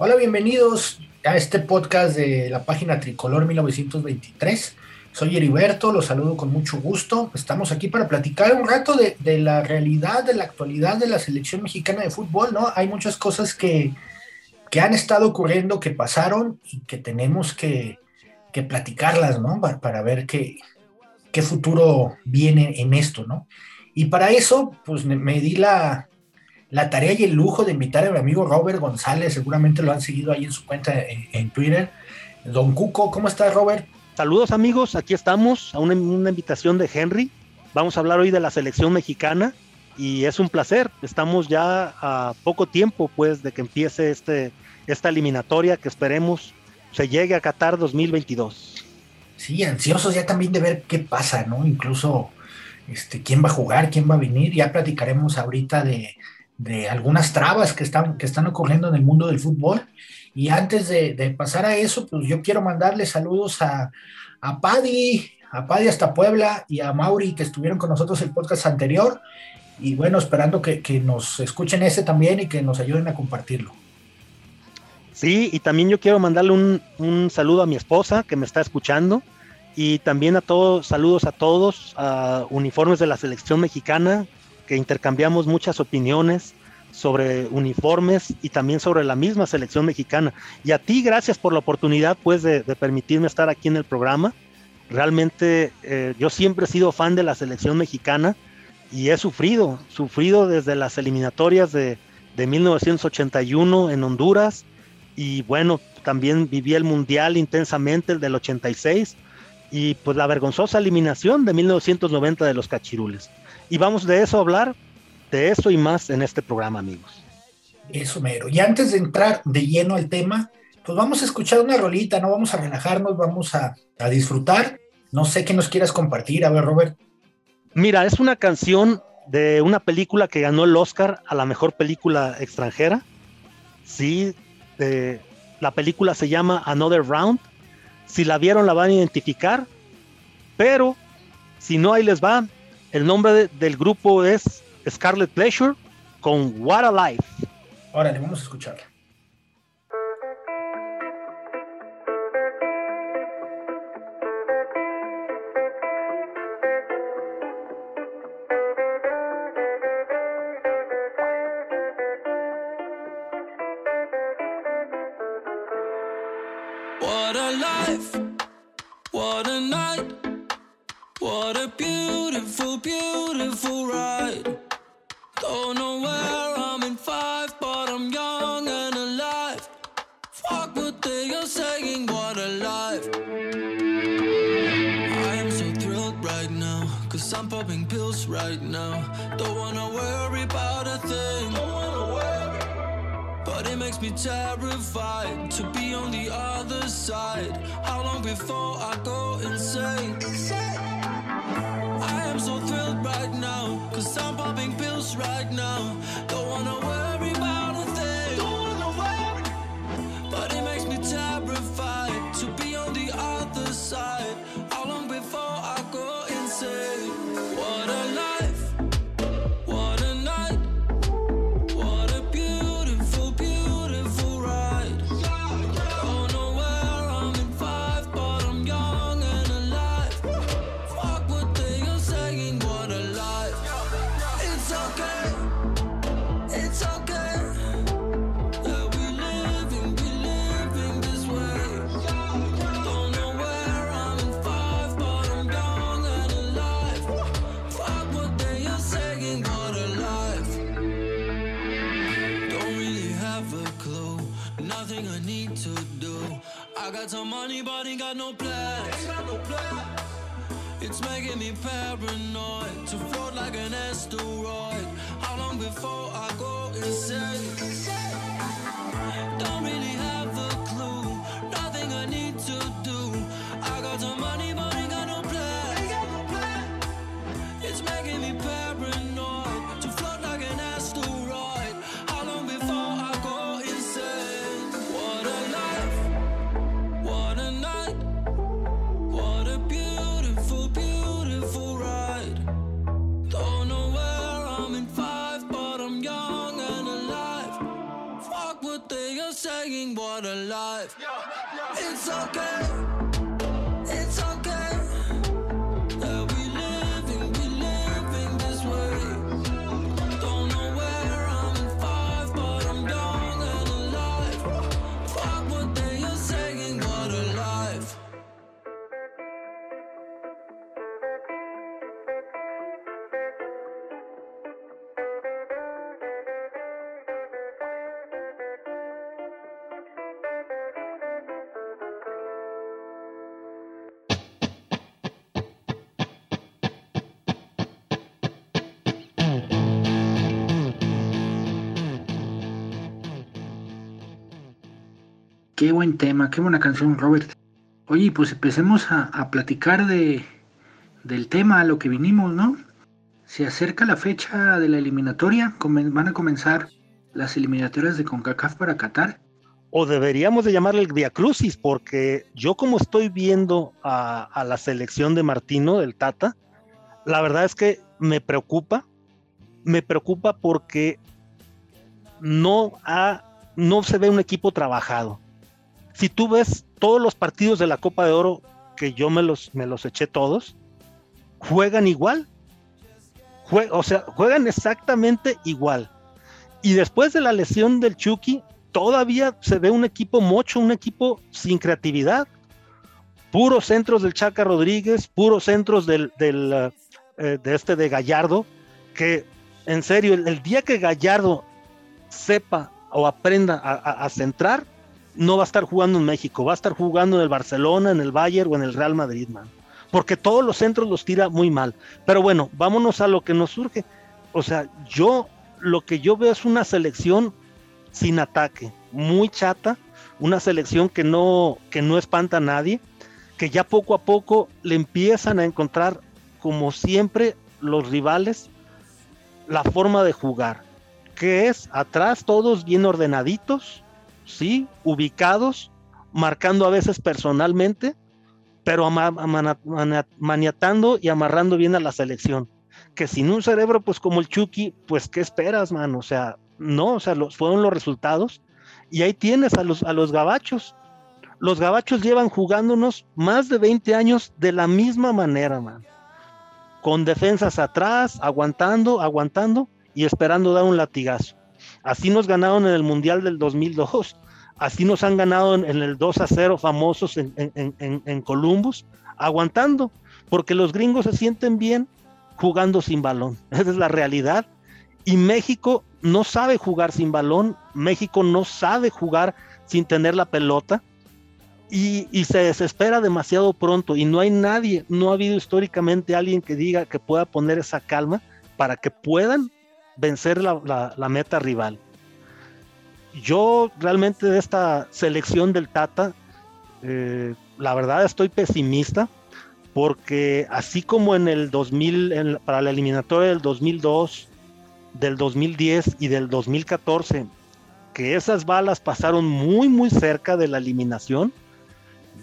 Hola, bienvenidos a este podcast de la página Tricolor 1923. Soy Heriberto, los saludo con mucho gusto. Estamos aquí para platicar un rato de, la realidad, de la actualidad de la selección mexicana de fútbol, ¿no? Hay muchas cosas que, han estado ocurriendo, que pasaron y que tenemos que, platicarlas, ¿no? Para, ver qué, qué futuro viene en esto, ¿no? Y para eso, pues me di la, la tarea y el lujo de invitar a mi amigo Robert González, seguramente lo han seguido ahí en su cuenta en, Twitter. Don Cuco, ¿cómo estás, Robert? Saludos amigos, aquí estamos a una, invitación de Henry. Vamos a hablar hoy de la selección mexicana y es un placer. Estamos ya a poco tiempo pues de que empiece este, esta eliminatoria que esperemos se llegue a Qatar 2022. Sí, ansiosos ya también de ver qué pasa, ¿no? Incluso este, quién va a jugar, quién va a venir. Ya platicaremos ahorita de, de algunas trabas que están, que están ocurriendo en el mundo del fútbol. Y antes de, pasar a eso, pues yo quiero mandarle saludos a, a Paddy, a Paddy hasta Puebla y a Mauri que estuvieron con nosotros el podcast anterior. Y bueno, esperando que, nos escuchen ese también y que nos ayuden a compartirlo. Sí, y también yo quiero mandarle un, un saludo a mi esposa que me está escuchando y también a todos, saludos a todos, a uniformes de la selección mexicana, que intercambiamos muchas opiniones sobre uniformes y también sobre la misma selección mexicana. Y a ti, gracias por la oportunidad, pues, de, permitirme estar aquí en el programa. Realmente eh, yo siempre he sido fan de la selección mexicana y he sufrido, sufrido desde las eliminatorias de, de 1981 en Honduras y bueno, también viví el Mundial intensamente, el del 86 y pues la vergonzosa eliminación de 1990 de los Cachirules. Y vamos de eso a hablar, de eso y más en este programa, amigos. Eso, mero. Y antes de entrar de lleno al tema, pues vamos a escuchar una rolita, ¿no? Vamos a relajarnos, vamos a, disfrutar. No sé qué nos quieras compartir, a ver, Robert. Mira, es una canción de una película que ganó el Oscar a la mejor película extranjera. Sí, la película se llama Another Round. Si la vieron la van a identificar, pero si no, ahí les va. El nombre del grupo es Scarlet Pleasure con What a Life. Órale, vamos a escucharla. so good. Qué buen tema, qué buena canción, Robert. Oye, pues empecemos a, a platicar de, del tema a lo que vinimos, ¿no? Se acerca la fecha de la eliminatoria, van a comenzar las eliminatorias de CONCACAF para Qatar. O deberíamos de llamarle el Via Crucis, porque yo como estoy viendo a, a la selección de Martino, del Tata, la verdad es que me preocupa, me preocupa porque no, ha, no se ve un equipo trabajado. Si tú ves todos los partidos de la Copa de Oro, que yo me los, me los eché todos, juegan igual. O sea, juegan exactamente igual. Y después de la lesión del Chucky, todavía se ve un equipo mocho, un equipo sin creatividad. Puros centros del Chaca Rodríguez, puros centros del, del, eh, eh, de este de Gallardo, que en serio, el, día que Gallardo sepa o aprenda a centrar, no va a estar jugando en México, va a estar jugando en el Barcelona, en el Bayern o en el Real Madrid, man. Porque todos los centros los tira muy mal. Pero bueno, vámonos a lo que nos surge. O sea, yo lo que yo veo es una selección sin ataque, muy chata, una selección que no, que no espanta a nadie, que ya poco a poco le empiezan a encontrar, como siempre, los rivales, la forma de jugar, que es atrás todos bien ordenaditos, sí, ubicados, marcando a veces personalmente, pero ama- maniatando y amarrando bien a la selección. Que sin un cerebro, pues como el Chucky, pues ¿qué esperas, man? O sea, no, o sea, los, fueron los resultados. Y ahí tienes a los, a los gabachos. Los gabachos llevan jugándonos más de 20 años de la misma manera, man. Con defensas atrás, aguantando, aguantando y esperando dar un latigazo. Así nos ganaron en el Mundial del 2002. Así nos han ganado en, el 2 a 0 famosos en, en- en- en Columbus, aguantando, porque los gringos se sienten bien jugando sin balón. Esa es la realidad. Y México no sabe jugar sin balón, México no sabe jugar sin tener la pelota y, y se desespera demasiado pronto y no hay nadie, no ha habido históricamente alguien que diga que pueda poner esa calma para que puedan vencer la, meta rival. Yo realmente de esta selección del Tata, eh, la verdad estoy pesimista porque así como en el 2000, en- para la eliminatoria del 2002, del 2010 y del 2014, que esas balas pasaron muy muy cerca de la eliminación,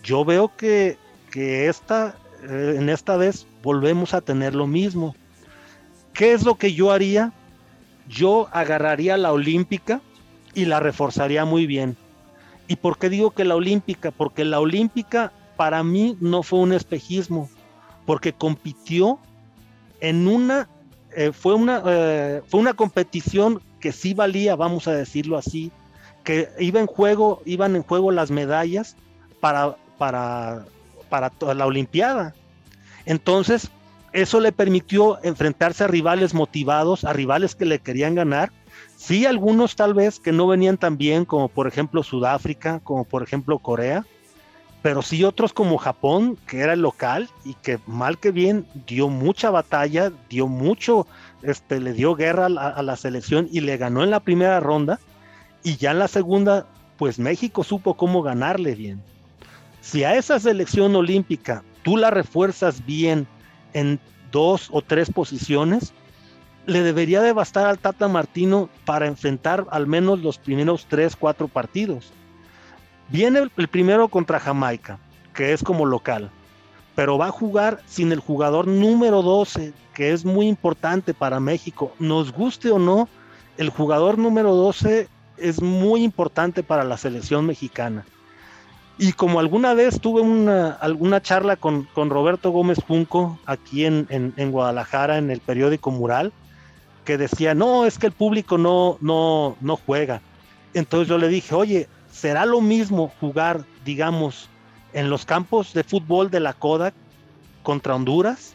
yo veo que, que esta, eh, en esta vez volvemos a tener lo mismo. ¿Qué es lo que yo haría? Yo agarraría la olímpica y la reforzaría muy bien. ¿Y por qué digo que la olímpica? Porque la olímpica para mí no fue un espejismo, porque compitió en una, eh, fue, una eh, fue una competición que sí valía, vamos a decirlo así, que iba en juego, iban en juego las medallas para, para, para toda la Olimpiada. Entonces, eso le permitió enfrentarse a rivales motivados, a rivales que le querían ganar. Sí, algunos tal vez que no venían tan bien, como por ejemplo Sudáfrica, como por ejemplo Corea, pero sí otros como Japón, que era el local y que mal que bien dio mucha batalla, dio mucho, este, le dio guerra a la, a la selección y le ganó en la primera ronda. Y ya en la segunda, pues México supo cómo ganarle bien. Si a esa selección olímpica tú la refuerzas bien en dos o tres posiciones, le debería de bastar al Tata Martino para enfrentar al menos los primeros tres, cuatro partidos. Viene el, el primero contra Jamaica, que es como local, pero va a jugar sin el jugador número 12, que es muy importante para México. Nos guste o no, el jugador número 12 es muy importante para la selección mexicana. Y como alguna vez tuve una, alguna charla con, con Roberto Gómez Junco aquí en, en, Guadalajara, en el periódico Mural, que decía, no, es que el público no, no, no juega. Entonces yo le dije, oye, ¿será lo mismo jugar, digamos, en los campos de fútbol de la Kodak contra Honduras?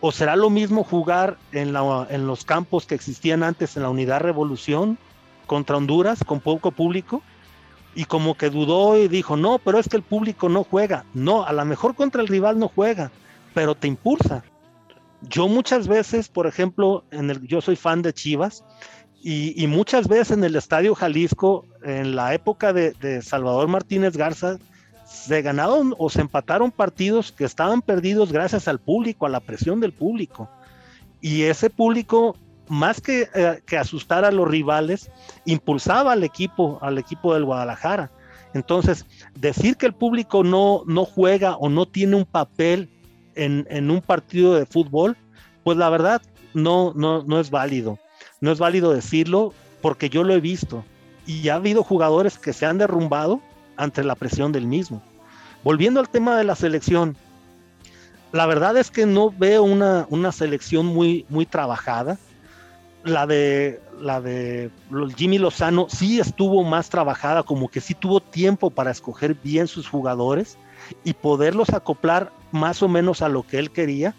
¿O será lo mismo jugar en, la, en los campos que existían antes en la Unidad Revolución contra Honduras con poco público? Y como que dudó y dijo, no, pero es que el público no juega. No, a lo mejor contra el rival no juega, pero te impulsa. Yo muchas veces, por ejemplo, en el, yo soy fan de Chivas y, muchas veces en el Estadio Jalisco, en la época de, Salvador Martínez Garza, se ganaron o se empataron partidos que estaban perdidos gracias al público, a la presión del público. Y ese público más que, eh, que, asustar a los rivales, impulsaba al equipo, al equipo del Guadalajara. Entonces, decir que el público no, no juega o no tiene un papel en, en, un partido de fútbol, pues la verdad no, no, no es válido. No es válido decirlo porque yo lo he visto. Y ha habido jugadores que se han derrumbado ante la presión del mismo. Volviendo al tema de la selección, la verdad es que no veo una, una selección muy, muy trabajada la de la de Jimmy Lozano sí estuvo más trabajada, como que sí tuvo tiempo para escoger bien sus jugadores y poderlos acoplar más o menos a lo que él quería.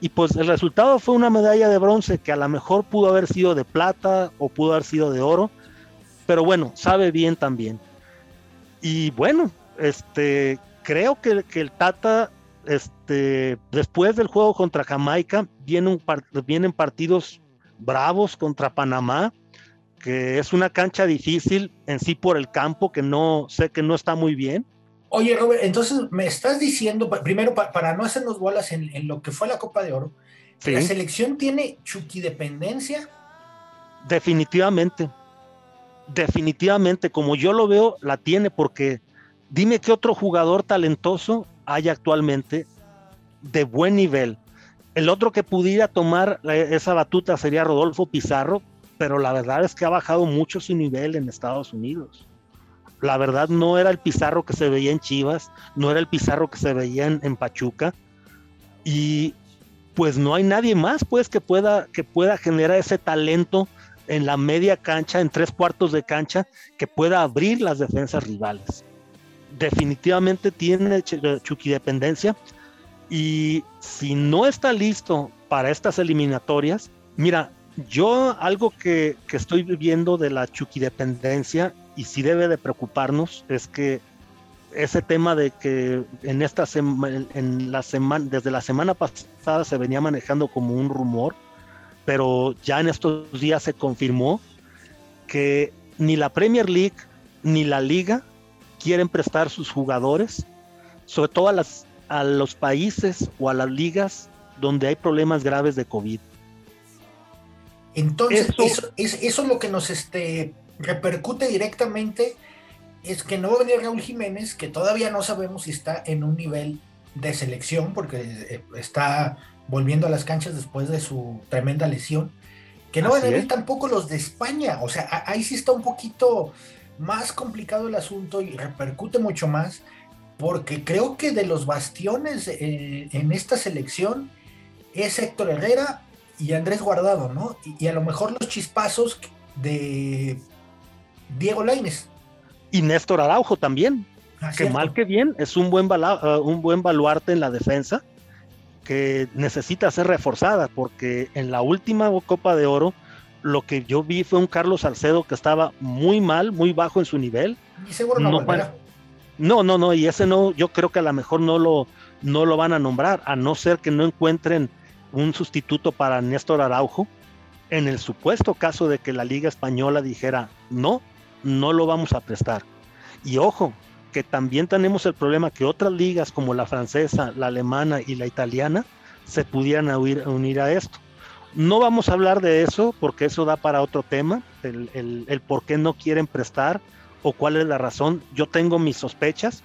Y pues el resultado fue una medalla de bronce que a lo mejor pudo haber sido de plata o pudo haber sido de oro, pero bueno, sabe bien también. Y bueno, este creo que, que el Tata este, después del juego contra Jamaica vienen, vienen partidos Bravos contra Panamá, que es una cancha difícil en sí por el campo, que no sé que no está muy bien. Oye, Robert, entonces me estás diciendo, primero para no hacernos bolas en, en, lo que fue la Copa de Oro, sí. ¿la selección tiene chuquidependencia? Definitivamente, definitivamente, como yo lo veo, la tiene, porque dime qué otro jugador talentoso hay actualmente de buen nivel el otro que pudiera tomar esa batuta sería Rodolfo Pizarro, pero la verdad es que ha bajado mucho su nivel en Estados Unidos. La verdad no era el Pizarro que se veía en Chivas, no era el Pizarro que se veía en, Pachuca. Y pues no hay nadie más pues que pueda, que pueda generar ese talento en la media cancha, en tres cuartos de cancha, que pueda abrir las defensas rivales. Definitivamente tiene chuquidependencia, y si no está listo para estas eliminatorias, mira, yo algo que, que estoy viviendo de la chuquidependencia y sí debe de preocuparnos es que ese tema de que en esta semana, en la semana, desde la semana pasada se venía manejando como un rumor, pero ya en estos días se confirmó que ni la Premier League ni la Liga quieren prestar sus jugadores, sobre todo a las a los países o a las ligas donde hay problemas graves de COVID. Entonces, eso, es, eso es lo que nos este, repercute directamente, es que no va a venir Raúl Jiménez, que todavía no sabemos si está en un nivel de selección, porque eh, está volviendo a las canchas después de su tremenda lesión, que no van a venir tampoco los de España, o sea, ahí sí está un poquito más complicado el asunto y repercute mucho más porque creo que de los bastiones eh, en esta selección es Héctor Herrera y Andrés Guardado, ¿no? Y, y a lo mejor los chispazos de Diego Laines. Y Néstor Araujo también. Ah, que cierto. mal que bien, es un buen, uh, un buen baluarte en la defensa que necesita ser reforzada, porque en la última Copa de Oro lo que yo vi fue un Carlos Salcedo que estaba muy mal, muy bajo en su nivel. Y seguro no, no no, no, no, y ese no, yo creo que a lo mejor no lo, no lo van a nombrar, a no ser que no encuentren un sustituto para Néstor Araujo. En el supuesto caso de que la Liga Española dijera no, no lo vamos a prestar. Y ojo, que también tenemos el problema que otras ligas como la francesa, la alemana y la italiana se pudieran unir, a esto. No vamos a hablar de eso porque eso da para otro tema, el, el, el por qué no quieren prestar o cuál es la razón. Yo tengo mis sospechas,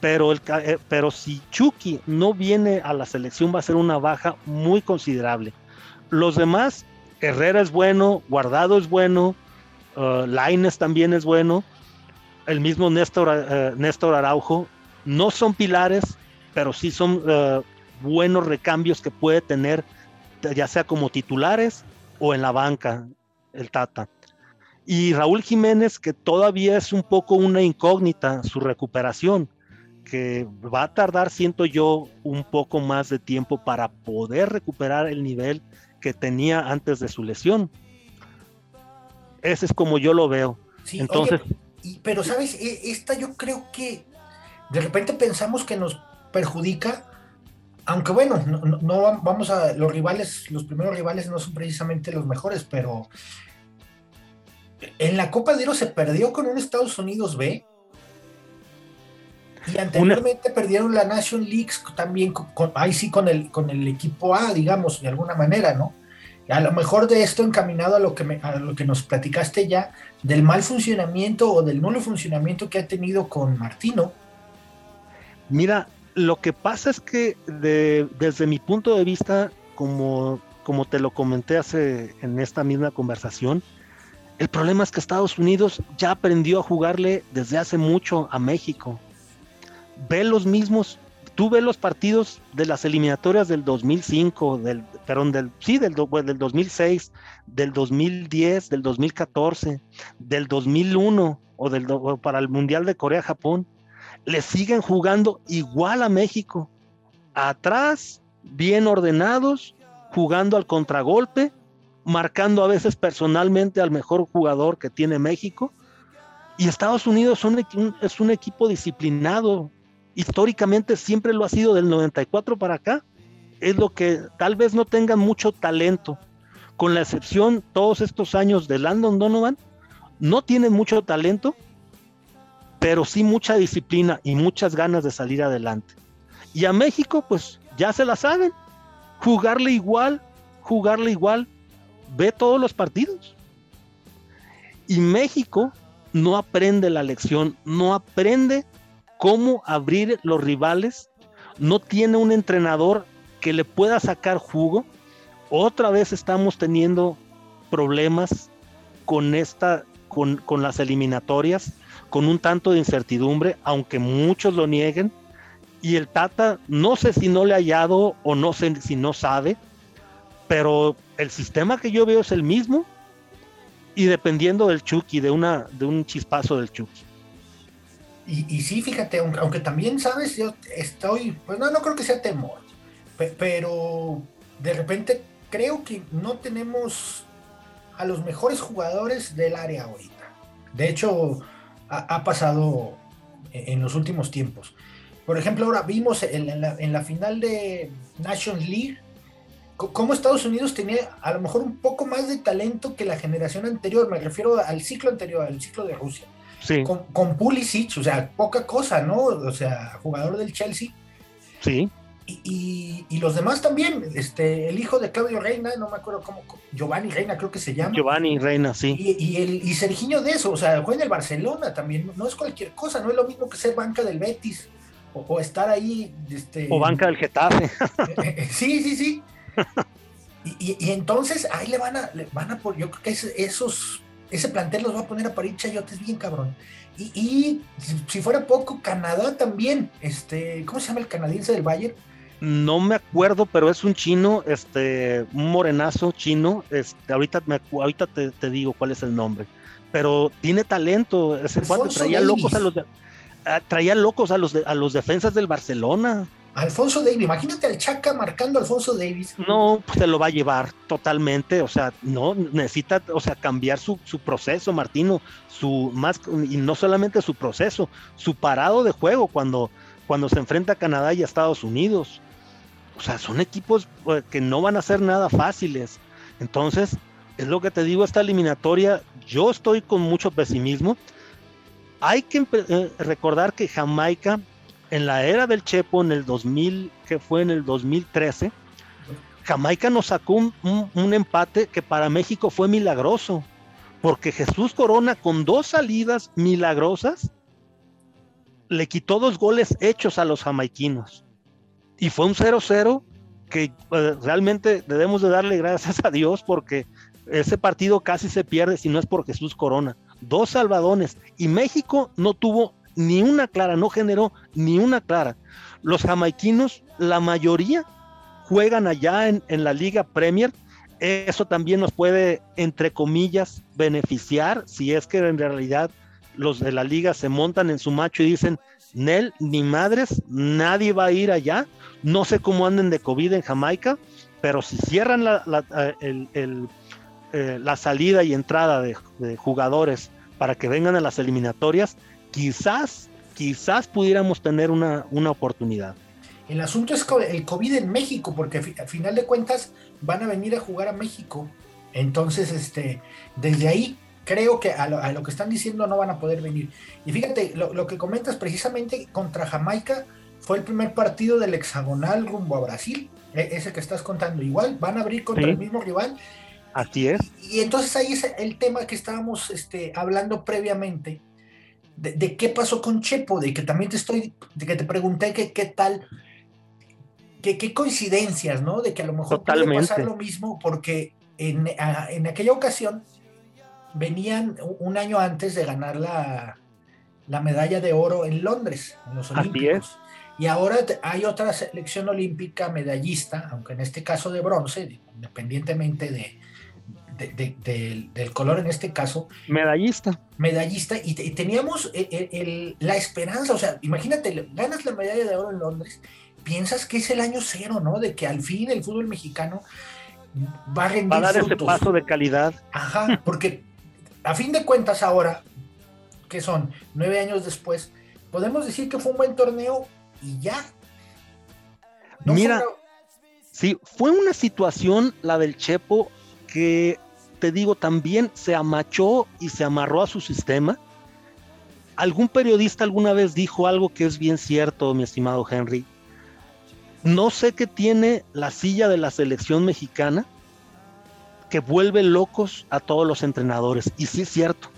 pero, el, eh, pero si Chucky no viene a la selección va a ser una baja muy considerable. Los demás, Herrera es bueno, Guardado es bueno, Uh, Laines también es bueno. El mismo Néstor, uh, Néstor Araujo. No son pilares, pero sí son uh, buenos recambios que puede tener, ya sea como titulares o en la banca, el Tata. Y Raúl Jiménez, que todavía es un poco una incógnita su recuperación, que va a tardar, siento yo, un poco más de tiempo para poder recuperar el nivel que tenía antes de su lesión. Ese es como yo lo veo. Sí, Entonces, oye, y- pero sabes, E- esta yo creo que de repente pensamos que nos perjudica, aunque bueno, no, no- no va- vamos a, los rivales, los primeros rivales no son precisamente los mejores, pero en la Copa de Oro se perdió con un Estados Unidos B. Y anteriormente perdieron la Nation League también, con, con- ahí sí con el, con el equipo A, digamos, de alguna manera, ¿no? A lo mejor de esto encaminado a lo que, me- a lo que nos platicaste ya, del mal funcionamiento o del nulo funcionamiento que ha tenido con Martino. Mira, lo que pasa es que de- desde mi punto de vista, como, como te lo comenté hace en esta misma conversación, el problema es que Estados Unidos ya aprendió a jugarle desde hace mucho a México. Ve los mismos, tú ves los partidos de las eliminatorias del 2005, del, perdón, del, sí, del, del 2006, del 2010, del 2014, del 2001 o del, o para el Mundial de Corea-Japón le siguen jugando igual a México. Atrás, bien ordenados, jugando al contragolpe, marcando a veces personalmente al mejor jugador que tiene México. Y Estados Unidos es un equipo disciplinado. Históricamente siempre lo ha sido del 94 para acá. Es lo que tal vez no tengan mucho talento. Con la excepción todos estos años de Landon Donovan, no tienen mucho talento, pero sí mucha disciplina y muchas ganas de salir adelante. Y a México, pues ya se la saben. Jugarle igual, jugarle igual, ve todos los partidos. Y México no aprende la lección, no aprende cómo abrir los rivales, no tiene un entrenador que le pueda sacar jugo. Otra vez estamos teniendo problemas con esta, con, con las eliminatorias con un tanto de incertidumbre, aunque muchos lo nieguen. Y el Tata, no sé si no le ha hallado o no sé si no sabe, pero el sistema que yo veo es el mismo y dependiendo del Chucky, de, una, de un chispazo del Chucky. Y, sí, fíjate, aunque, también, ¿sabes? Yo estoy, pues no, no creo que sea temor, pe- pero de repente creo que no tenemos a los mejores jugadores del área ahorita. De hecho, ha, pasado en, en los últimos tiempos. Por ejemplo, ahora vimos en, la, en la final de Nations League cómo Estados Unidos tenía a lo mejor un poco más de talento que la generación anterior. Me refiero al ciclo anterior, al ciclo de Rusia Sí, con, con Pulisic, o sea, poca cosa, ¿no? O sea, jugador del Chelsea. sí, Y, y- y los demás también, este, el hijo de Claudio Reina, no me acuerdo cómo, Giovanni Reina creo que se llama. Giovanni Reina, sí. Y, y el, y Serginho de eso, o sea, juega en el Barcelona también, no es cualquier cosa, no es lo mismo que ser banca del Betis o, o estar ahí. Este, O banca del Getafe. sí, sí, sí. Y, y- y entonces ahí le van a, le van a por, yo creo que ese- esos, ese plantel los va a poner a parir chayotes bien cabrón. Y, y si, si fuera poco, Canadá también, este, ¿cómo se llama el canadiense del Bayern? No me acuerdo, pero es un chino, este, un morenazo chino. Este, ahorita me, ahorita te, te digo cuál es el nombre. Pero tiene talento. Ese cuate traía locos a los de- ah, traía locos a los de- a los defensas del Barcelona. Alfonso Davis, imagínate al Chaca marcando a Alfonso Davis. No, pues se lo va a llevar totalmente. O sea, no necesita, o sea, cambiar su, su proceso, Martino, su más y no solamente su proceso, su parado de juego cuando, cuando se enfrenta a Canadá y a Estados Unidos. O sea, son equipos eh, que no van a ser nada fáciles. Entonces, es lo que te digo, esta eliminatoria, yo estoy con mucho pesimismo. Hay que eh, recordar que Jamaica, en la era del Chepo, en el 2000, que fue en el 2013, Jamaica nos sacó un, un- empate que para México fue milagroso, porque Jesús Corona con dos salidas milagrosas le quitó dos goles hechos a los jamaiquinos. Y fue un 0-0 que eh, realmente debemos de darle gracias a Dios porque ese partido casi se pierde si no es por Jesús Corona. Dos salvadones y México no tuvo ni una clara, no generó ni una clara. Los jamaiquinos, la mayoría, juegan allá en, en la Liga Premier. Eso también nos puede, entre comillas, beneficiar si es que en realidad los de la liga se montan en su macho y dicen, Nel, ni madres, nadie va a ir allá. No sé cómo anden de COVID en Jamaica, pero si cierran la, la, eh, el, el, eh, la salida y entrada de, de, jugadores para que vengan a las eliminatorias, quizás, quizás pudiéramos tener una, una oportunidad. El asunto es el COVID en México, porque al final de cuentas van a venir a jugar a México. Entonces, este, desde ahí creo que a lo, a lo, que están diciendo no van a poder venir. Y fíjate, lo, lo, que comentas precisamente contra Jamaica fue el primer partido del hexagonal rumbo a Brasil, e, ese que estás contando. Igual van a abrir contra sí. el mismo rival. Así es. Y, y, entonces ahí es el tema que estábamos este, hablando previamente. De, de, qué pasó con Chepo, de que también te estoy, de que te pregunté que qué tal, que qué coincidencias, ¿no? De que a lo mejor Totalmente. puede pasar lo mismo, porque en, a, en aquella ocasión venían un año antes de ganar la, la medalla de oro en Londres, en los Olímpicos. Y ahora hay otra selección olímpica medallista, aunque en este caso de bronce, independientemente de, de, de, de, del color en este caso. Medallista. Medallista, y, y teníamos el, el, el, la esperanza, o sea, imagínate, ganas la medalla de oro en Londres, piensas que es el año cero, ¿no? De que al fin el fútbol mexicano va a rendir Va a dar frutos. ese paso de calidad. Ajá, porque a fin de cuentas ahora, que son nueve años después, podemos decir que fue un buen torneo y ya. No Mira, fue sí, fue una situación, la del Chepo, que te digo, también se amachó y se amarró a su sistema. Algún periodista alguna vez dijo algo que es bien cierto, mi estimado Henry. No sé qué tiene la silla de la selección mexicana que vuelve locos a todos los entrenadores. Y sí es cierto.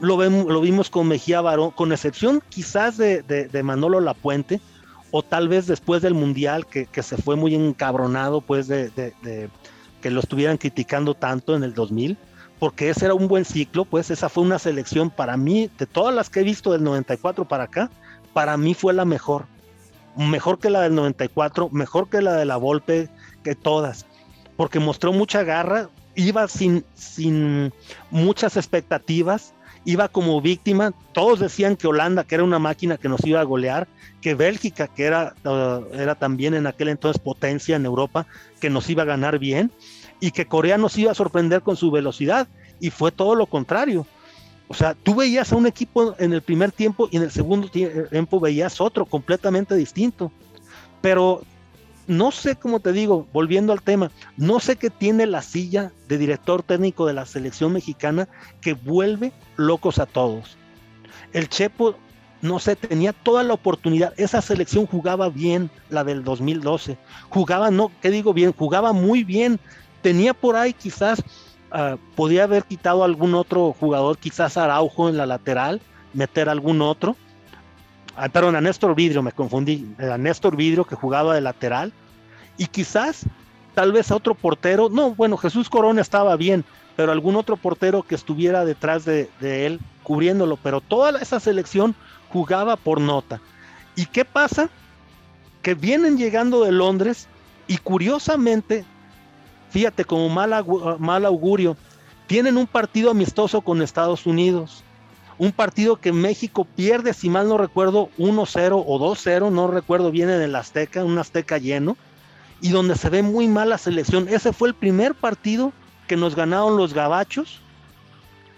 Lo, vimos con Mejía Barón, con excepción quizás de, de, de, Manolo Lapuente, o tal vez después del Mundial, que, que se fue muy encabronado, pues, de, de, que lo estuvieran criticando tanto en el 2000, porque ese era un buen ciclo, pues esa fue una selección para mí, de todas las que he visto del 94 para acá, para mí fue la mejor. Mejor que la del 94, mejor que la de la Volpe, que todas porque mostró mucha garra, iba sin, sin muchas expectativas, iba como víctima. Todos decían que Holanda, que era una máquina que nos iba a golear, que Bélgica, que era, uh, era también en aquel entonces potencia en Europa, que nos iba a ganar bien, y que Corea nos iba a sorprender con su velocidad, y fue todo lo contrario. O sea, tú veías a un equipo en el primer tiempo y en el segundo tiempo veías otro completamente distinto. Pero no sé cómo te digo, volviendo al tema, no sé qué tiene la silla de director técnico de la selección mexicana que vuelve locos a todos. El Chepo, no sé, tenía toda la oportunidad. Esa selección jugaba bien, la del 2012. Jugaba, no, ¿qué digo bien? Jugaba muy bien. Tenía por ahí quizás, uh, podía haber quitado algún otro jugador, quizás Araujo en la lateral, meter algún otro ah, a Néstor Vidrio, me confundí, a Néstor Vidrio que jugaba de lateral, y quizás tal vez a otro portero, no, bueno, Jesús Corona estaba bien, pero algún otro portero que estuviera detrás de, de él cubriéndolo, pero toda esa selección jugaba por nota. ¿Y qué pasa? Que vienen llegando de Londres y curiosamente, fíjate, como mal, mal augurio, tienen un partido amistoso con Estados Unidos un partido que México pierde, si mal no recuerdo, 1-0 o 2-0, no recuerdo bien en el Azteca, un Azteca lleno, y donde se ve muy mal la selección. Ese fue el primer partido que nos ganaron los gabachos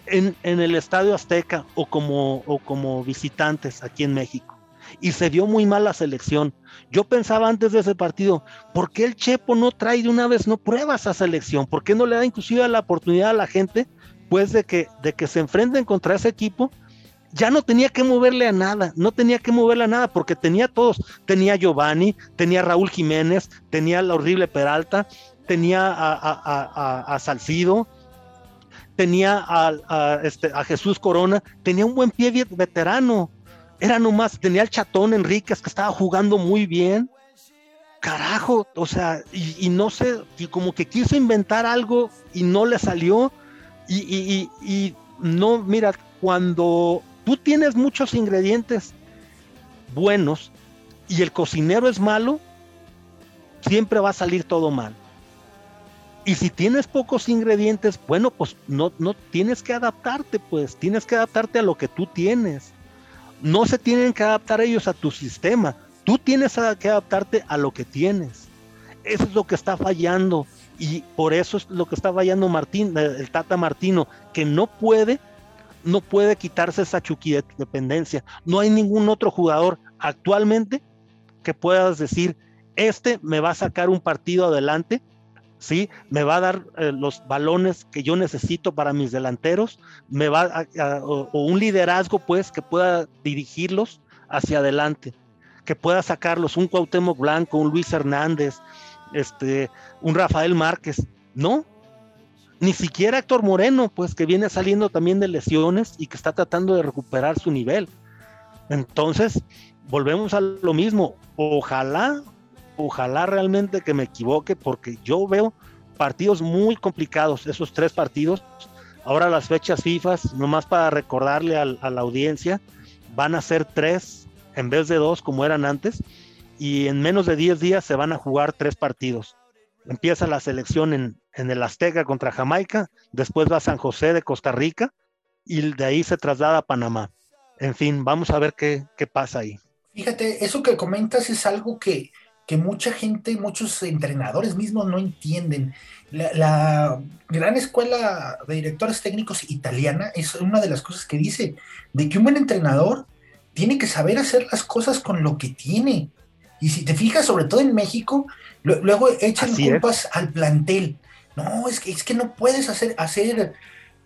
en, en el Estadio Azteca o como, o como visitantes aquí en México. Y se vio muy mal la selección. Yo pensaba antes de ese partido, ¿por qué el Chepo no trae de una vez, no prueba esa selección? ¿Por qué no le da inclusive la oportunidad a la gente después de que, de que se enfrenten contra ese equipo, ya no tenía que moverle a nada, no tenía que moverle a nada porque tenía todos, tenía Giovanni, tenía Raúl Jiménez, tenía la horrible Peralta, tenía a, a, a, a Salcido, tenía a, este, a Jesús Corona, tenía un buen pie veterano, era nomás, tenía el chatón Enríquez que estaba jugando muy bien, carajo, o sea, y, y no sé, y como que quiso inventar algo y no le salió. Y, no, mira, cuando tú tienes muchos ingredientes buenos y el cocinero es malo, siempre va a salir todo mal. Y si tienes pocos ingredientes, bueno, pues no, no tienes que adaptarte, pues tienes que adaptarte a lo que tú tienes. No se tienen que adaptar ellos a tu sistema. Tú tienes que adaptarte a lo que tienes. Eso es lo que está fallando. Y por eso es lo que está fallando Martín, eh, el Tata Martino, que no puede, no puede quitarse esa chuqui dependencia. No hay ningún otro jugador actualmente que puedas decir, este me va a sacar un partido adelante, ¿sí? Me va a dar eh, los balones que yo necesito para mis delanteros, me va a- a- o, o un liderazgo, pues, que pueda dirigirlos hacia adelante, que pueda sacarlos, un Cuauhtémoc Blanco, un Luis Hernández, este, un Rafael Márquez, ¿no? Ni siquiera Héctor Moreno, pues, que viene saliendo también de lesiones y que está tratando de recuperar su nivel. Entonces, volvemos a lo mismo. Ojalá, ojalá realmente que me equivoque, porque yo veo partidos muy complicados, esos tres partidos. Ahora las fechas FIFA, nomás para recordarle al- a, la audiencia, van a ser tres en vez de dos como eran antes, y en menos de 10 días se van a jugar tres partidos. Empieza la selección en, el Azteca contra Jamaica, después va a San José de Costa Rica, y de ahí se traslada a Panamá. En fin, vamos a ver qué, pasa ahí. Fíjate, eso que comentas es algo que, que mucha gente, muchos entrenadores mismos no entienden. La gran escuela de directores técnicos italiana es una de las cosas que dice de que un buen entrenador tiene que saber hacer las cosas con lo que tiene. Y si te fijas, sobre todo en México, lo- luego echan Así es. culpas al plantel. No, es que, es que no puedes hacer, hacer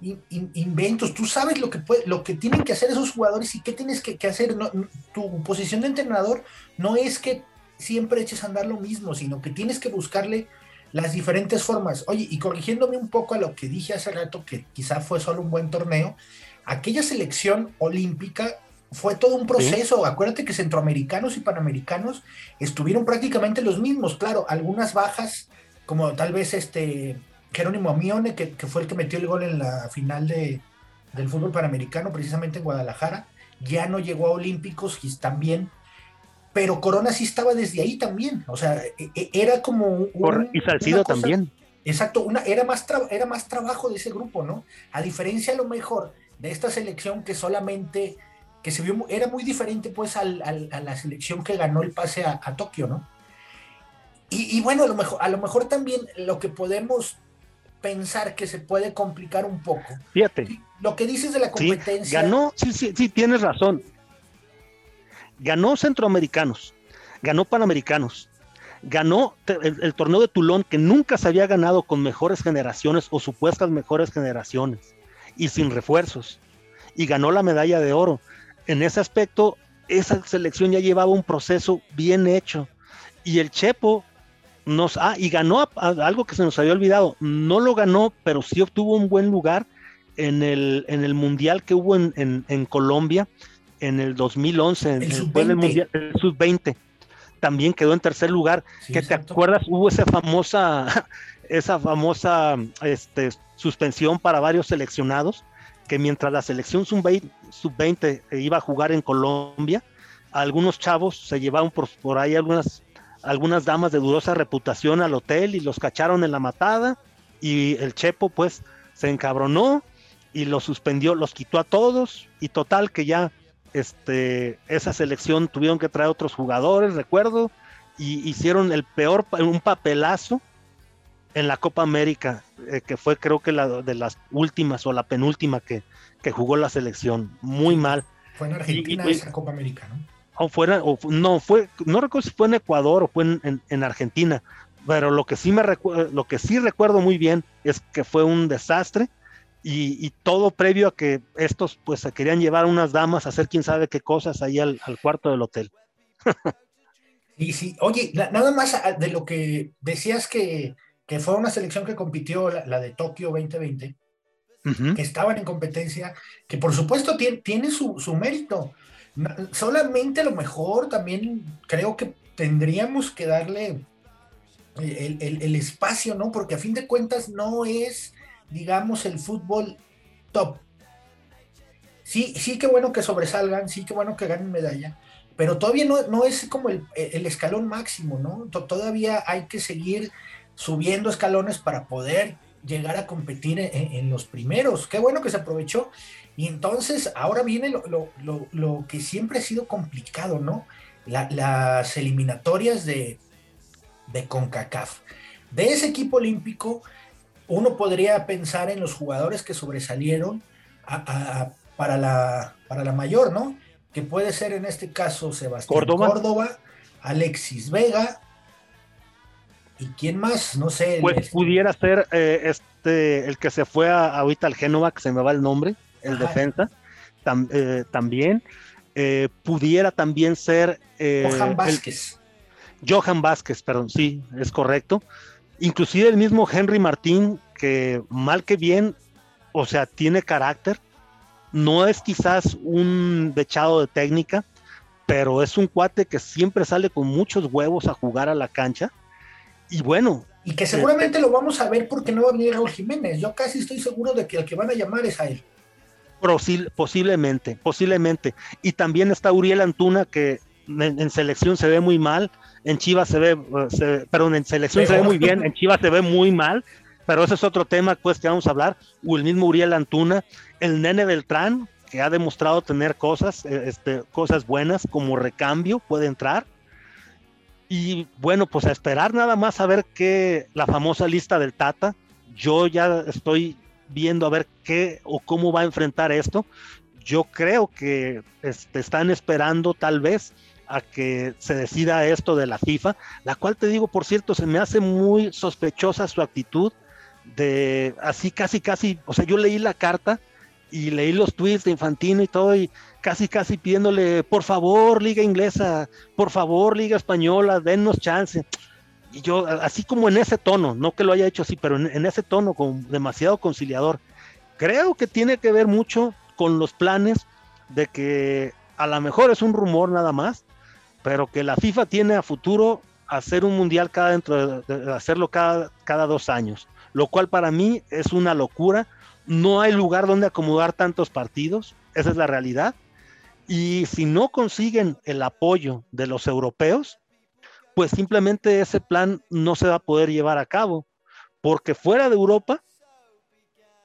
in- in- inventos. Tú sabes lo que, puede, lo que tienen que hacer esos jugadores y qué tienes que, que hacer. No- tu posición de entrenador no es que siempre eches a andar lo mismo, sino que tienes que buscarle las diferentes formas. Oye, y corrigiéndome un poco a lo que dije hace rato, que quizá fue solo un buen torneo, aquella selección olímpica fue todo un proceso. Acuérdate que centroamericanos y panamericanos estuvieron prácticamente los mismos. Claro, algunas bajas, como tal vez este Jerónimo Amione, que, que fue el que metió el gol en la final de, del fútbol panamericano, precisamente en Guadalajara, ya no llegó a Olímpicos y también. Pero Corona sí estaba desde ahí también. O sea, e- e- era como un, Por- y Salcido cosa- también. Exacto, una, era, más tra- era más trabajo de ese grupo, ¿no? A diferencia a lo mejor de esta selección que solamente, que se vio, era muy diferente pues al- al- a la selección que ganó el pase a, a Tokio, ¿no? Y, y bueno, a lo, mejor, a lo mejor también lo que podemos pensar que se puede complicar un poco. Fíjate, Lo que dices de la sí, competencia. ganó, sí, sí, sí, tienes razón. Ganó centroamericanos, ganó panamericanos, ganó el, el torneo de Tulón que nunca se había ganado con mejores generaciones o supuestas mejores generaciones y sin refuerzos. Y ganó la medalla de oro. En ese aspecto, esa selección ya llevaba un proceso bien hecho. Y el Chepo nos... Ah, y ganó a- a- algo que se nos había olvidado. No lo ganó, pero sí obtuvo un buen lugar en el, en el mundial que hubo en, en- en Colombia en el 2011, en El el, sub-20. fue en el mundial el sub-20. También quedó en tercer lugar. Sí, que te exacto. acuerdas, hubo esa famosa, esa famosa este, suspensión para varios seleccionados, que mientras la selección sub-20 sub-20 iba a jugar en Colombia, algunos chavos se llevaron por, por ahí algunas, algunas damas de dudosa reputación al hotel y los cacharon en la matada y el Chepo pues se encabronó y los suspendió, los quitó a todos y total que ya este, esa selección tuvieron que traer otros jugadores, recuerdo, y hicieron el peor, un papelazo en la Copa América, eh, que fue creo que la de las últimas o la penúltima que, que jugó la selección, muy mal. Fue en Argentina y- y- esa Copa América, ¿no? O fuera, o no fue, no recuerdo si fue en Ecuador o fue en, en- en Argentina, pero lo que sí me recu- lo que sí recuerdo muy bien es que fue un desastre y, y todo previo a que estos pues se querían llevar unas damas a hacer quién sabe qué cosas ahí al, al cuarto del hotel. Y sí, oye, na- nada más de lo que decías que, que fue una selección que compitió, la, la de Tokio 2020, Ujú. que estaban en competencia, que por supuesto tiene, tiene su, su mérito. Solamente a lo mejor también creo que tendríamos que darle el, el, el, espacio, ¿no? Porque a fin de cuentas no es, digamos, el fútbol top. Sí, sí que bueno que sobresalgan, sí que bueno que ganen medalla, pero todavía no, no es como el, el, escalón máximo, ¿no? Todavía hay que seguir subiendo escalones para poder llegar a competir en, en los primeros. Qué bueno que se aprovechó. Y entonces ahora viene lo, lo, lo, lo que siempre ha sido complicado, ¿no? La, las eliminatorias de, de CONCACAF. De ese equipo olímpico, uno podría pensar en los jugadores que sobresalieron a, a, para, la, para la mayor, ¿no? Que puede ser en este caso Sebastián Córdoba, Córdoba Alexis Vega. ¿Y quién más? No sé. Pues el, pudiera ser eh, este, el que se fue a, ahorita al Génova, que se me va el nombre, el Ajá. defensa, tam, eh, también. Eh, pudiera también ser. Johan Vázquez. El, Johan Vázquez, perdón, sí, es correcto. Inclusive el mismo Henry Martín, que mal que bien, o sea, tiene carácter. No es quizás un dechado de técnica, pero es un cuate que siempre sale con muchos huevos a jugar a la cancha. Y bueno. Y que seguramente lo vamos a ver porque no va a venir Raúl Jiménez. Yo casi estoy seguro de que el que van a llamar es a él. Posiblemente, posiblemente. Y también está Uriel Antuna, que en, en selección se ve muy mal, en Chivas se ve, se, perdón, en selección Pero... se ve muy bien, en Chivas se ve muy mal, pero ese es otro tema pues que vamos a hablar, o el mismo Uriel Antuna, el nene Beltrán, que ha demostrado tener cosas, este, cosas buenas como recambio, puede entrar. Y bueno, pues a esperar nada más a ver qué la famosa lista del Tata. Yo ya estoy viendo a ver qué o cómo va a enfrentar esto. Yo creo que este, están esperando tal vez a que se decida esto de la FIFA, la cual te digo, por cierto, se me hace muy sospechosa su actitud de así casi casi, o sea, yo leí la carta y leí los tweets de Infantino y todo y casi casi pidiéndole, por favor, liga inglesa, por favor, liga española, dennos chance. Y yo, así como en ese tono, no que lo haya hecho así, pero en, ese tono, con demasiado conciliador, creo que tiene que ver mucho con los planes de que a lo mejor es un rumor nada más, pero que la FIFA tiene a futuro hacer un mundial cada dentro de, de hacerlo cada, cada dos años, lo cual para mí es una locura. No hay lugar donde acomodar tantos partidos, esa es la realidad. Y si no consiguen el apoyo de los europeos, pues simplemente ese plan no se va a poder llevar a cabo, porque fuera de Europa,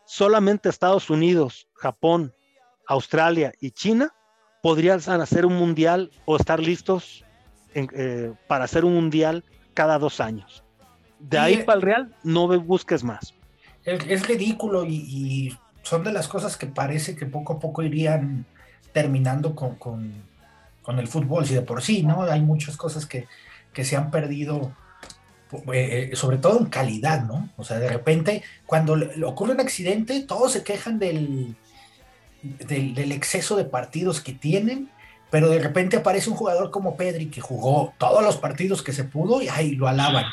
solamente Estados Unidos, Japón, Australia y China podrían hacer un mundial o estar listos en, eh, para hacer un mundial cada dos años. De ahí para el Real, no busques más. Es, es ridículo y, y, son de las cosas que parece que poco a poco irían terminando con, con, con el fútbol. Si de por sí, ¿no? Hay muchas cosas que, que se han perdido, eh, sobre todo en calidad, ¿no? O sea, de repente, cuando le ocurre un accidente, todos se quejan del, del, exceso de partidos que tienen, pero de repente aparece un jugador como Pedri que jugó todos los partidos que se pudo y ahí lo alaban.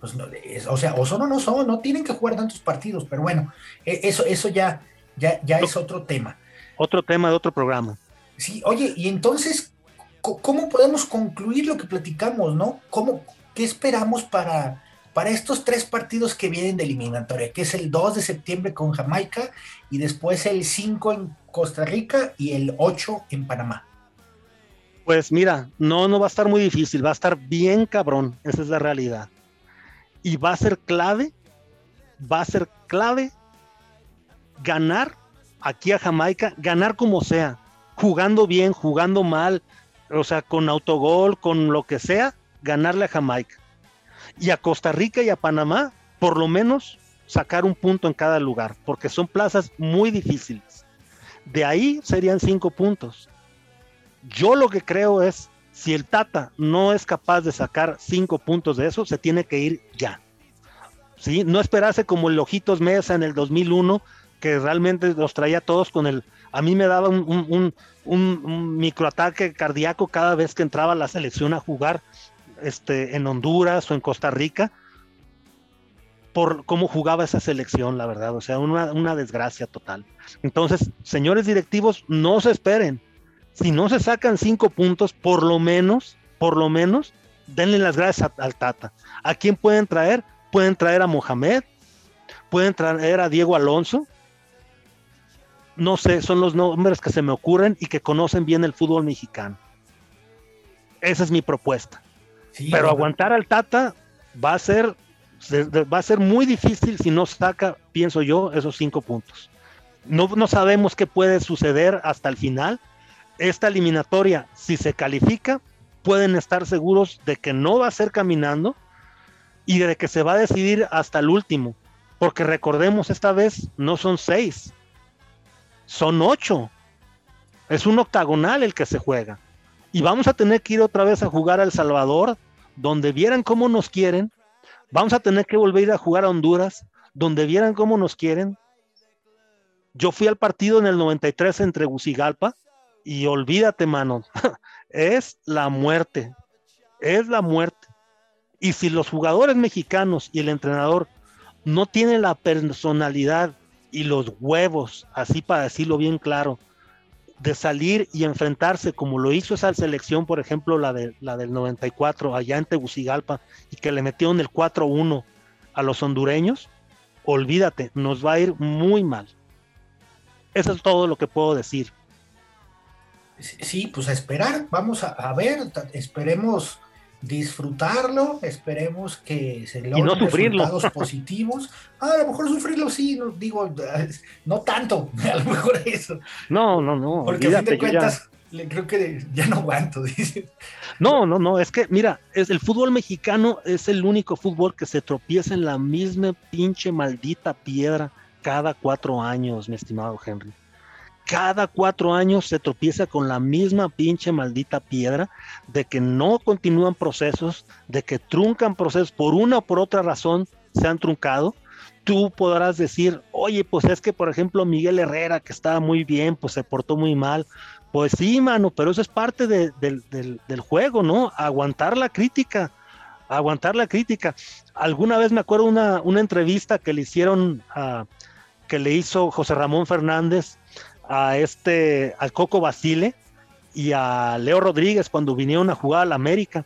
Pues, no, o sea, o son o no son, no tienen que jugar tantos partidos, pero bueno, eso, eso ya, ya, ya es otro tema. Otro tema de otro programa. Sí, oye, y entonces, ¿cómo podemos concluir lo que platicamos, no? ¿Cómo, ¿Qué esperamos para, para estos tres partidos que vienen de eliminatoria? Que es el 2 de septiembre con Jamaica y después el 5 en Costa Rica y el 8 en Panamá. Pues mira, no, no va a estar muy difícil, va a estar bien cabrón, esa es la realidad. Y va a ser clave, va a ser clave ganar aquí a Jamaica, ganar como sea, jugando bien, jugando mal, o sea, con autogol, con lo que sea, ganarle a Jamaica. Y a Costa Rica y a Panamá, por lo menos, sacar un punto en cada lugar, porque son plazas muy difíciles. De ahí serían cinco puntos. Yo lo que creo es, si el Tata no es capaz de sacar cinco puntos de eso, se tiene que ir ya. ¿Sí? No esperarse como el Ojitos Mesa en el 2001, que realmente los traía todos con el... A mí me daba un, un, un, un microataque cardíaco cada vez que entraba la selección a jugar este, en Honduras o en Costa Rica, por cómo jugaba esa selección, la verdad. O sea, una, una desgracia total. Entonces, señores directivos, no se esperen. Si no se sacan cinco puntos, por lo menos, por lo menos, denle las gracias al Tata. ¿A quién pueden traer? Pueden traer a Mohamed, pueden traer a Diego Alonso. No sé, son los nombres que se me ocurren y que conocen bien el fútbol mexicano. Esa es mi propuesta. Sí, Pero aguantar al Tata va a ser va a ser muy difícil si no saca, pienso yo, esos cinco puntos. No, no sabemos qué puede suceder hasta el final. Esta eliminatoria, si se califica, pueden estar seguros de que no va a ser caminando y de que se va a decidir hasta el último. Porque recordemos, esta vez no son seis, son ocho. Es un octagonal el que se juega. Y vamos a tener que ir otra vez a jugar a El Salvador, donde vieran cómo nos quieren. Vamos a tener que volver a jugar a Honduras, donde vieran cómo nos quieren. Yo fui al partido en el 93 entre Gucigalpa y olvídate, mano, es la muerte, es la muerte. Y si los jugadores mexicanos y el entrenador no tienen la personalidad y los huevos, así para decirlo bien claro, de salir y enfrentarse como lo hizo esa selección, por ejemplo, la, de, la del 94 allá en Tegucigalpa y que le metieron el 4-1 a los hondureños, olvídate, nos va a ir muy mal. Eso es todo lo que puedo decir. Sí, pues a esperar, vamos a, ver, esperemos disfrutarlo, esperemos que se logren no resultados positivos. Ah, a lo mejor sufrirlo sí, no digo, no tanto, a lo mejor eso, No, no, no. porque a fin de ya- cuentas le- creo que ya no aguanto, dice. No, no, no, es que mira, es el fútbol mexicano es el único fútbol que se tropieza en la misma pinche maldita piedra cada cuatro años, mi estimado Henry. Cada cuatro años se tropieza con la misma pinche maldita piedra de que no continúan procesos, de que truncan procesos por una o por otra razón se han truncado. Tú podrás decir, oye, pues es que por ejemplo Miguel Herrera, que estaba muy bien, pues se portó muy mal. Pues sí, mano, pero eso es parte de- del, juego, ¿no? Aguantar la crítica, aguantar la crítica. Alguna vez me acuerdo una, una entrevista que le hicieron, que le hizo José Ramón Fernández a este, al Coco Basile y a Leo Rodríguez cuando vinieron a jugar a la América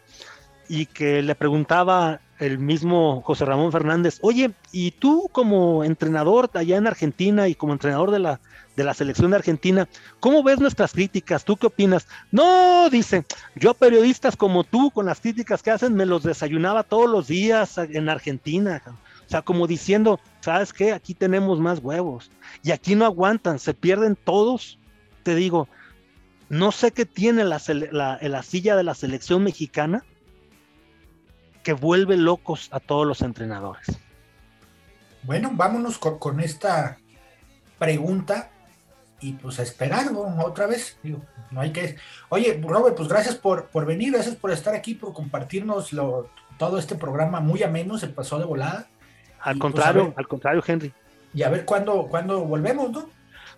y que le preguntaba el mismo José Ramón Fernández, oye, ¿y tú como entrenador allá en Argentina y como entrenador de la, de la selección de Argentina, ¿cómo ves nuestras críticas? ¿Tú qué opinas? No, dice, yo a periodistas como tú, con las críticas que hacen, me los desayunaba todos los días en Argentina. O sea, como diciendo, ¿sabes qué? Aquí tenemos más huevos. Y aquí no aguantan, se pierden todos. Te digo, no sé qué tiene la, la- la silla de la selección mexicana que vuelve locos a todos los entrenadores. Bueno, vámonos con, esta pregunta y pues a esperar otra vez. Digo, no hay que. Oye, Robert, pues gracias por, por venir, gracias por estar aquí, por compartirnos lo- todo este programa muy ameno, se pasó de volada. Al Y, pues, contrario, a ver. al contrario, Henry. Y a ver cuándo, cuándo volvemos, ¿no?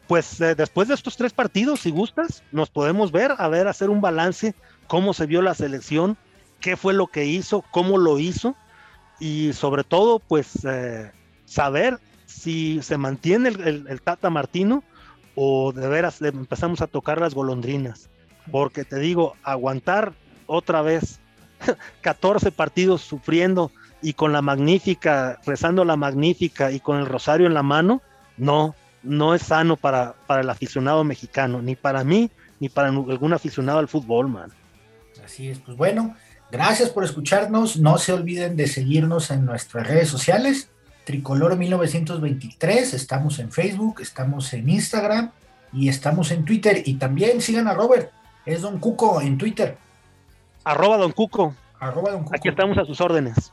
Pues eh, después de estos tres partidos, si gustas, nos podemos ver, a ver, hacer un balance, cómo se vio la selección, qué fue lo que hizo, cómo lo hizo, y sobre todo, pues eh, saber si se mantiene el, el- el Tata Martino o de veras le empezamos a tocar las golondrinas. Porque te digo, aguantar otra vez 14 partidos sufriendo y con la magnífica, rezando la magnífica y con el rosario en la mano, no, no es sano para, para el aficionado mexicano, ni para mí, ni para algún aficionado al fútbol, man. Así es, pues bueno, gracias por escucharnos. No se olviden de seguirnos en nuestras redes sociales. Tricolor 1923, estamos en Facebook, estamos en Instagram y estamos en Twitter. Y también sigan a Robert, es Don Cuco en Twitter. Arroba Don Cuco, Arroba Don Cuco. aquí estamos a sus órdenes.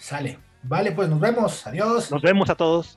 Sale. Vale, pues nos vemos. Adiós. Nos vemos a todos.